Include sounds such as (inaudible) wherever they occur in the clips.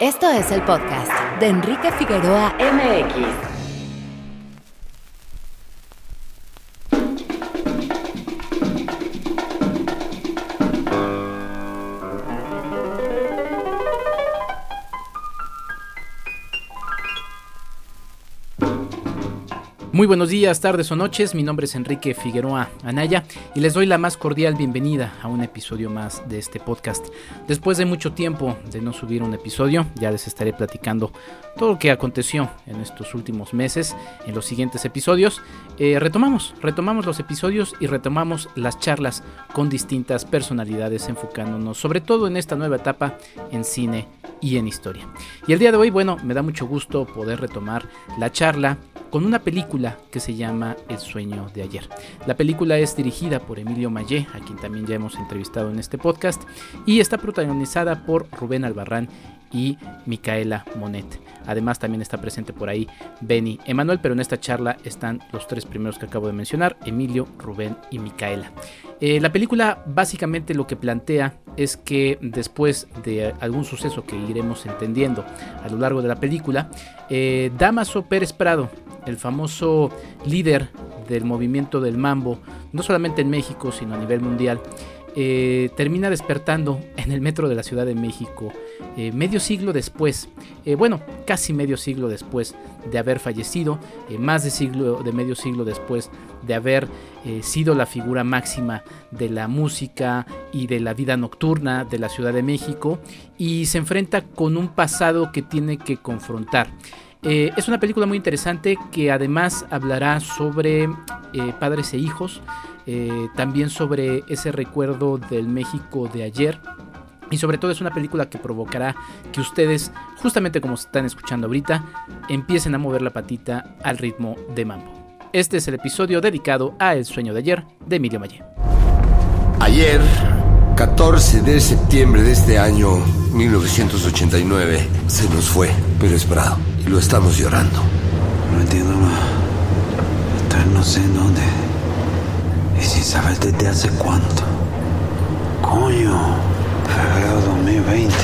Esto es el podcast de Enrique Figueroa MX. Muy buenos días, tardes o noches, mi nombre es Enrique Figueroa Anaya y les doy la más cordial bienvenida a un episodio más de este podcast. Después de mucho tiempo de no subir un episodio, ya les estaré platicando todo lo que aconteció en estos últimos meses en los siguientes episodios. Eh, retomamos, retomamos los episodios y retomamos las charlas con distintas personalidades enfocándonos sobre todo en esta nueva etapa en cine y en historia. Y el día de hoy, bueno, me da mucho gusto poder retomar la charla con una película que se llama El sueño de ayer. La película es dirigida por Emilio Mayé, a quien también ya hemos entrevistado en este podcast, y está protagonizada por Rubén Albarrán y Micaela Monet. Además también está presente por ahí Benny Emanuel, pero en esta charla están los tres primeros que acabo de mencionar, Emilio, Rubén y Micaela. Eh, la película básicamente lo que plantea es que después de algún suceso que iremos entendiendo a lo largo de la película, eh, Damaso Pérez Prado, el famoso líder del movimiento del mambo, no solamente en México, sino a nivel mundial, eh, termina despertando en el metro de la Ciudad de México eh, medio siglo después, eh, bueno, casi medio siglo después de haber fallecido, más de, siglo, de medio siglo después de haber sido la figura máxima de la música y de la vida nocturna de la Ciudad de México y se enfrenta con un pasado que tiene que confrontar. es una película muy interesante que además hablará sobre padres e hijos, eh, también sobre ese recuerdo del México de ayer. Y sobre todo es una película que provocará que ustedes, justamente como están escuchando ahorita, empiecen a mover la patita al ritmo de mambo. Este es el episodio dedicado a El sueño de ayer de Emilio Mayer. Ayer, 14 de septiembre de este año 1989, se nos fue pero Prado y lo estamos llorando. No entiendo, no sé en dónde. Y sin saber desde hace cuánto. Coño, febrero 2020.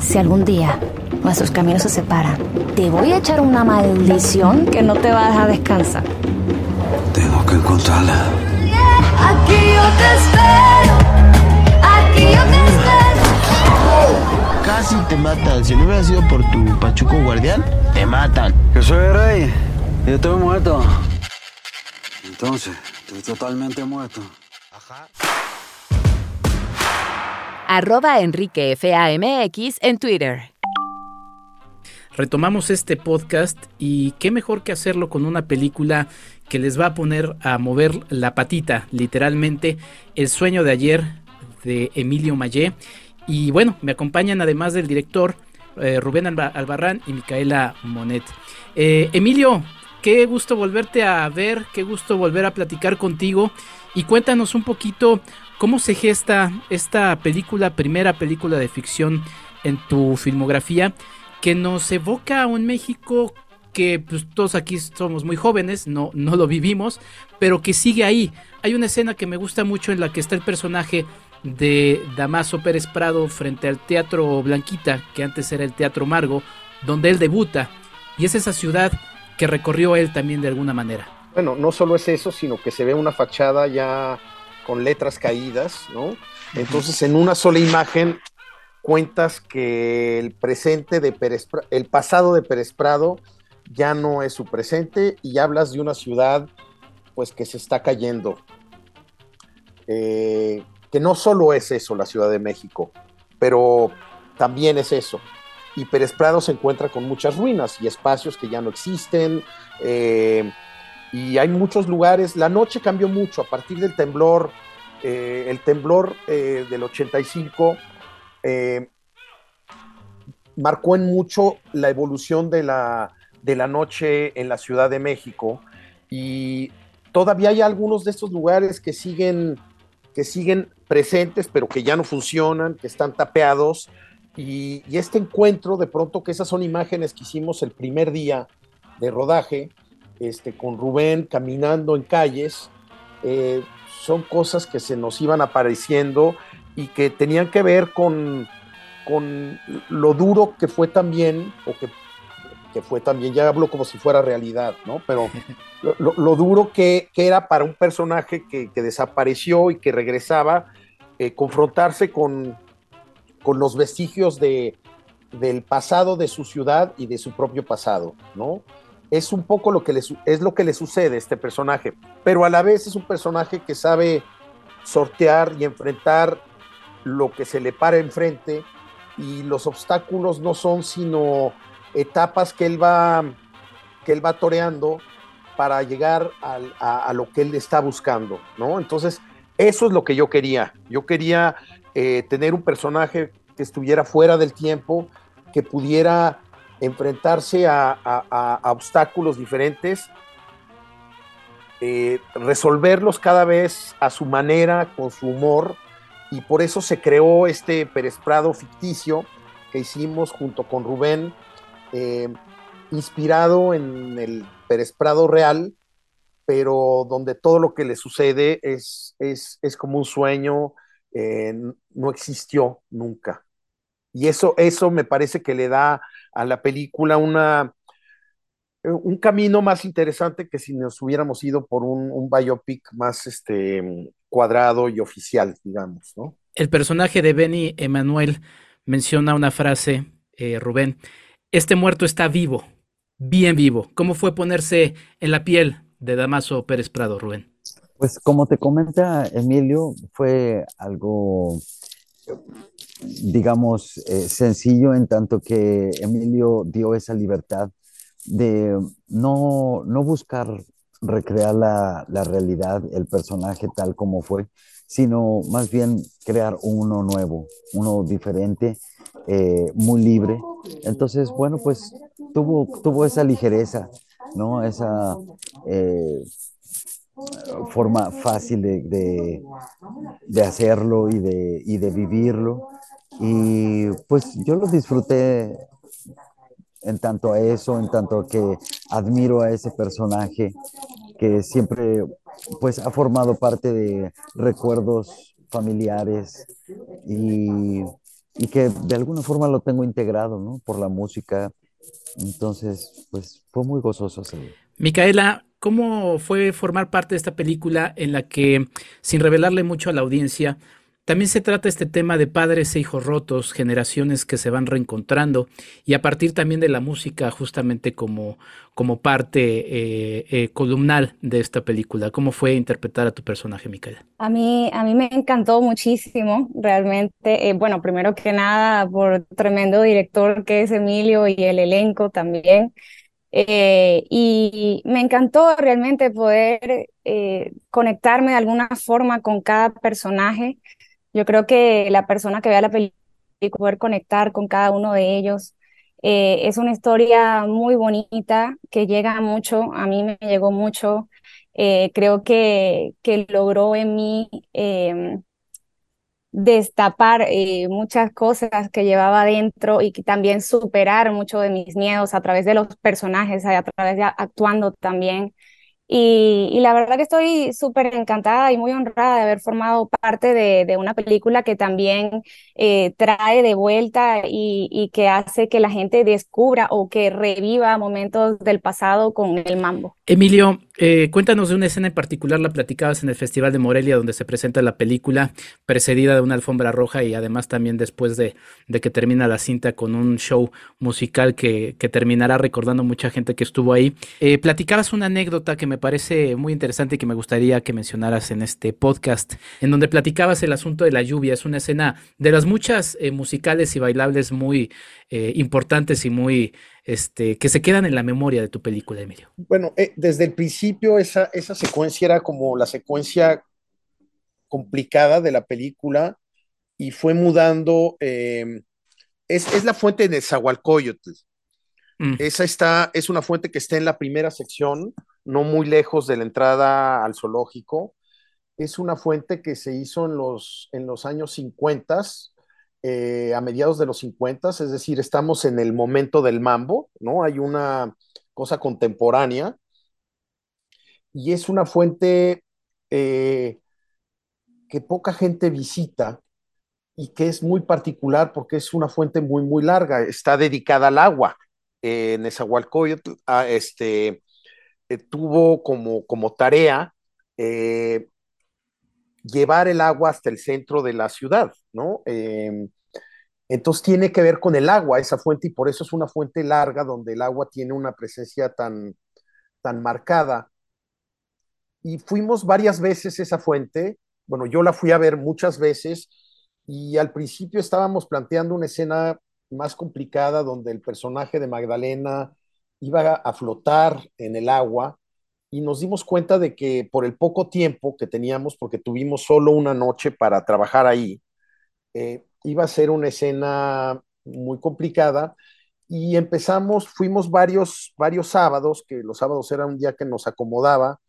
Si algún día nuestros caminos se separan, te voy a echar una maldición que no te va a dejar descansar. Tengo que encontrarla. Aquí yo te espero. Aquí yo te espero. Casi te matan. Si no hubiera sido por tu pachuco guardián, te matan. Que soy el rey. Yo estoy muerto. Entonces, estoy totalmente muerto. Ajá. Arroba Enrique FAMX en Twitter. Retomamos este podcast y qué mejor que hacerlo con una película que les va a poner a mover la patita, literalmente, El sueño de ayer de Emilio Mayé. Y bueno, me acompañan además del director eh, Rubén Albarrán y Micaela Monet. Eh, Emilio, Qué gusto volverte a ver, qué gusto volver a platicar contigo y cuéntanos un poquito cómo se gesta esta película, primera película de ficción en tu filmografía, que nos evoca a un México que pues, todos aquí somos muy jóvenes, no, no lo vivimos, pero que sigue ahí. Hay una escena que me gusta mucho en la que está el personaje de Damaso Pérez Prado frente al Teatro Blanquita, que antes era el Teatro Margo, donde él debuta. Y es esa ciudad que recorrió él también de alguna manera. Bueno, no solo es eso, sino que se ve una fachada ya con letras caídas, ¿no? Entonces, en una sola imagen cuentas que el presente de Pérez, el pasado de Pérez Prado ya no es su presente y hablas de una ciudad pues que se está cayendo. Eh, que no solo es eso la Ciudad de México, pero también es eso y Pérez Prado se encuentra con muchas ruinas y espacios que ya no existen. Eh, y hay muchos lugares. La noche cambió mucho a partir del temblor, eh, el temblor eh, del 85 marcó en mucho la evolución de la, de la noche en la Ciudad de México. Y todavía hay algunos de estos lugares que siguen, que siguen presentes, pero que ya no funcionan, que están tapeados y, este encuentro, de pronto que esas son imágenes que hicimos el primer día de rodaje, este, con Rubén caminando en calles, eh, son cosas que se nos iban apareciendo y que tenían que ver con, con lo duro que fue también, o que, que fue también, ya hablo como si fuera realidad, ¿no? Pero (laughs) lo, lo- lo duro que, que era para un personaje que, que desapareció y que regresaba, eh, confrontarse con, con los vestigios de, del pasado de su ciudad y de su propio pasado, ¿no? Es un poco lo que le, es lo que le sucede a este personaje, pero a la vez es un personaje que sabe sortear y enfrentar lo que se le para enfrente y los obstáculos no son sino etapas que él va que él va toreando para llegar a lo que él está buscando, ¿no? Entonces, eso es lo que yo quería. Yo quería eh, tener un personaje que estuviera fuera del tiempo, que pudiera enfrentarse a, obstáculos diferentes, eh, resolverlos cada vez a su manera, con su humor, y por eso se creó este Pérez Prado ficticio que hicimos junto con Rubén, eh, inspirado en el Pérez Prado real, pero donde todo lo que le sucede es, es, es como un sueño, eh, no existió nunca. Y eso, eso me parece que le da a la película una, eh, un camino más interesante que si nos hubiéramos ido por un, un biopic más este, cuadrado y oficial, digamos, ¿no? El personaje de Benny Emanuel menciona una frase, eh, Rubén, este muerto está vivo, bien vivo. ¿Cómo fue ponerse en la piel de Damaso Pérez Prado, Rubén? Pues como te comenta Emilio, fue algo, digamos, eh, sencillo en tanto que Emilio dio esa libertad de no, no buscar recrear la, la realidad, el personaje tal como fue, sino más bien crear uno nuevo, uno diferente, eh, muy libre. Entonces, bueno, pues tuvo, tuvo esa ligereza, ¿no? Esa eh, forma fácil de, de, hacerlo y de, y de vivirlo. Y pues yo lo disfruté en tanto a eso, en tanto que admiro a ese personaje que siempre pues ha formado parte de recuerdos familiares y, y que de alguna forma lo tengo integrado, ¿no? Por la música. Entonces, pues fue muy gozoso hacerlo. Micaela, ¿cómo fue formar parte de esta película en la que, sin revelarle mucho a la audiencia, también se trata este tema de padres e hijos rotos, generaciones que se van reencontrando y a partir también de la música justamente como, como parte eh, eh, columnal de esta película? ¿Cómo fue interpretar a tu personaje, Micaela? A mí, a mí me encantó muchísimo, realmente. Eh, bueno, primero que nada, por tremendo director que es Emilio y el elenco también. Eh, y me encantó realmente poder eh, conectarme de alguna forma con cada personaje. Yo creo que la persona que vea la película poder conectar con cada uno de ellos. Eh, es una historia muy bonita que llega mucho, a mí me llegó mucho. Creo que, que logró en mí eh, destapar eh, muchas cosas que llevaba adentro y que también superar mucho de mis miedos a través de los personajes, a través de actuando también. Y, y, la verdad que estoy súper encantada y muy honrada de haber formado parte de, de una película que también eh, trae de vuelta y, y, que hace que la gente descubra o que reviva momentos del pasado con el mambo. Emilio, eh, cuéntanos de una escena en particular, la platicabas en el Festival de Morelia, donde se presenta la película, precedida de una alfombra roja y además también después de, de que termina la cinta con un show musical que, que terminará recordando mucha gente que estuvo ahí. Eh, platicabas una anécdota que me parece muy interesante y que me gustaría que mencionaras en este podcast, en donde platicabas el asunto de la lluvia. Es una escena de las muchas eh, musicales y bailables muy eh, importantes y muy este, que se quedan en la memoria de tu película, Emilio. Bueno, eh, desde el principio esa, esa secuencia era como la secuencia complicada de la película y fue mudando. Eh, es, es, la fuente de Zahualcoyotl. Mm. Esa está, es una fuente que está en la primera sección, no muy lejos de la entrada al zoológico. Es una fuente que se hizo en los, en los años 50, eh, a mediados de los 50, es decir, estamos en el momento del mambo, ¿no? Hay una cosa contemporánea y es una fuente eh, que poca gente visita y que es muy particular porque es una fuente muy, muy larga. Está dedicada al agua. Eh, Nezahualcóyotl ah, este, eh, tuvo como, como tarea eh, llevar el agua hasta el centro de la ciudad, ¿no? Eh, entonces tiene que ver con el agua, esa fuente, y por eso es una fuente larga donde el agua tiene una presencia tan, tan marcada. Y fuimos varias veces esa fuente, bueno, yo la fui a ver muchas veces, y al principio estábamos planteando una escena más complicada donde el personaje de Magdalena iba a flotar en el agua y nos dimos cuenta de que por el poco tiempo que teníamos, porque tuvimos solo una noche para trabajar ahí, eh, iba a ser una escena muy complicada y empezamos, fuimos varios, varios sábados, que los sábados era un día que nos acomodaba,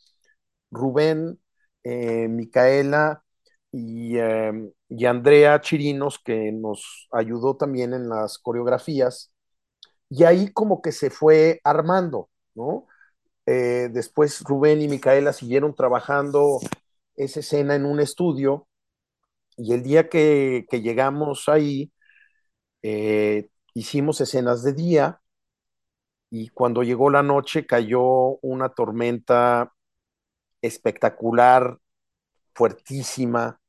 Rubén, eh, Micaela y, eh, y Andrea Chirinos, que nos ayudó también en las coreografías, y ahí como que se fue armando, ¿no? Eh, después Rubén y Micaela siguieron trabajando esa escena en un estudio y el día que, llegamos ahí, eh, hicimos escenas de día y cuando llegó la noche cayó una tormenta espectacular, fuertísima,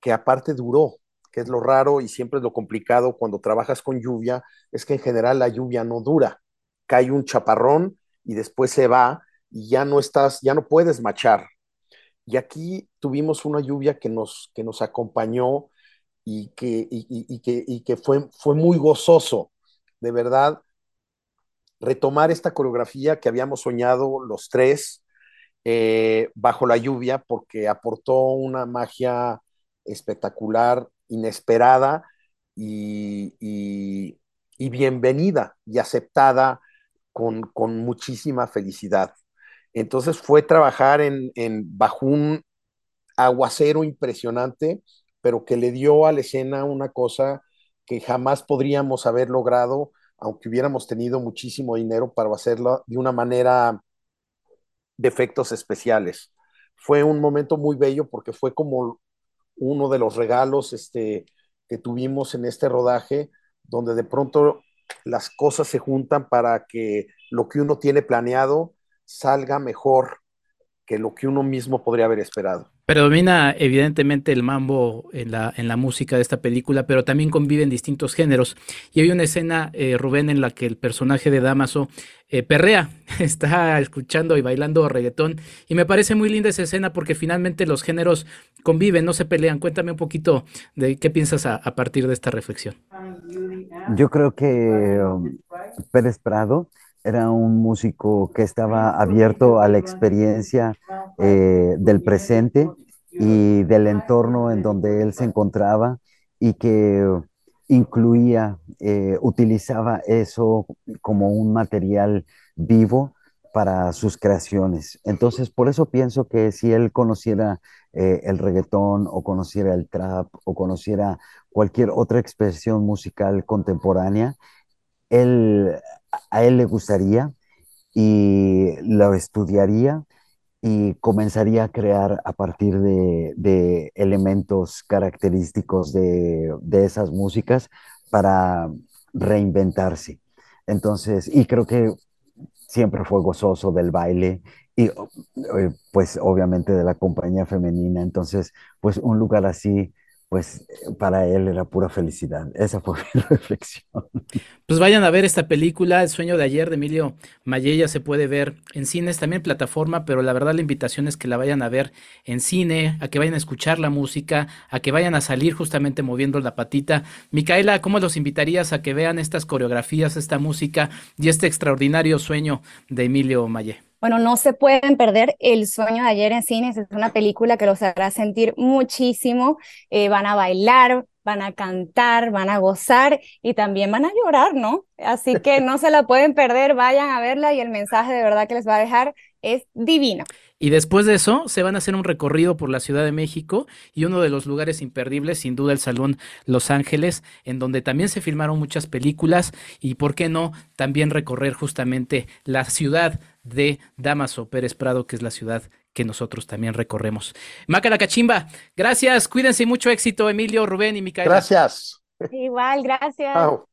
que aparte duró, que es lo raro y siempre es lo complicado cuando trabajas con lluvia, es que en general la lluvia no dura. Cae un chaparrón y después se va y ya no estás, ya no puedes machar. Y aquí tuvimos una lluvia que nos, que nos acompañó y que, y, que, y que fue, fue muy gozoso, de verdad, retomar esta coreografía que habíamos soñado los tres eh, bajo la lluvia, porque aportó una magia espectacular, inesperada y, bienvenida y aceptada con, con muchísima felicidad. Entonces fue trabajar en, en, bajo un aguacero impresionante, pero que le dio a la escena una cosa que jamás podríamos haber logrado, aunque hubiéramos tenido muchísimo dinero para hacerlo de una manera de efectos especiales. Fue un momento muy bello porque fue como uno de los regalos este, que tuvimos en este rodaje, donde de pronto las cosas se juntan para que lo que uno tiene planeado salga mejor que lo que uno mismo podría haber esperado. Predomina evidentemente el mambo en la, en la música de esta película, pero también conviven distintos géneros. Y hay una escena, eh, Rubén, en la que el personaje de Damaso eh, perrea, (laughs) está escuchando y bailando reggaetón. Y me parece muy linda esa escena porque finalmente los géneros conviven, no se pelean. Cuéntame un poquito de qué piensas a, partir de esta reflexión. Yo creo que um, Pérez Prado era un músico que estaba abierto a la experiencia eh, del presente y del entorno en donde él se encontraba y que incluía, eh, utilizaba eso como un material vivo para sus creaciones. Entonces, por eso pienso que si él conociera eh, el reggaetón o conociera el trap o conociera cualquier otra expresión musical contemporánea, él a él le gustaría y lo estudiaría y comenzaría a crear a partir de, elementos característicos de, de, esas músicas para reinventarse. Entonces, y creo que siempre fue gozoso del baile y eh, pues obviamente de la compañía femenina. Entonces, pues un lugar así pues para él era pura felicidad. Esa fue (laughs) mi reflexión. Pues vayan a ver esta película, El sueño de ayer de Emilio Mayella, se puede ver en cines, también plataforma, pero la verdad la invitación es que la vayan a ver en cine, a que vayan a escuchar la música, a que vayan a salir justamente moviendo la patita. Micaela, ¿cómo los invitarías a que vean estas coreografías, esta música y este extraordinario sueño de Emilio Mayé? Bueno, no se pueden perder El sueño de ayer en cines, es una película que los hará sentir muchísimo, eh, van a bailar, van a cantar, van a gozar y también van a llorar, ¿no? Así que no se la pueden perder, vayan a verla y el mensaje de verdad que les va a dejar es divino. Y después de eso, se van a hacer un recorrido por la Ciudad de México y uno de los lugares imperdibles, sin duda, el Salón Los Ángeles, en donde también se filmaron muchas películas y, ¿por qué no?, también recorrer justamente la ciudad de Damaso Pérez Prado, que es la ciudad que nosotros también recorremos. Maca la cachimba, gracias, cuídense y mucho éxito, Emilio, Rubén y Micaela. Gracias. Igual, gracias. Yo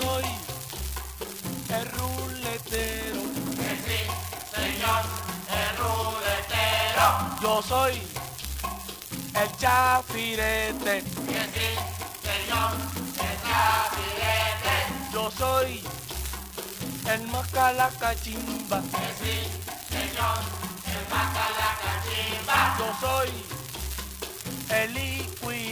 soy el ruletero. Que sí, señor, Yo soy el chafirete. Que sí, señor, el chafirete. Yo soy el macalacachimba. Que sí, señor, el macalacachimba. Yo soy el icuicui.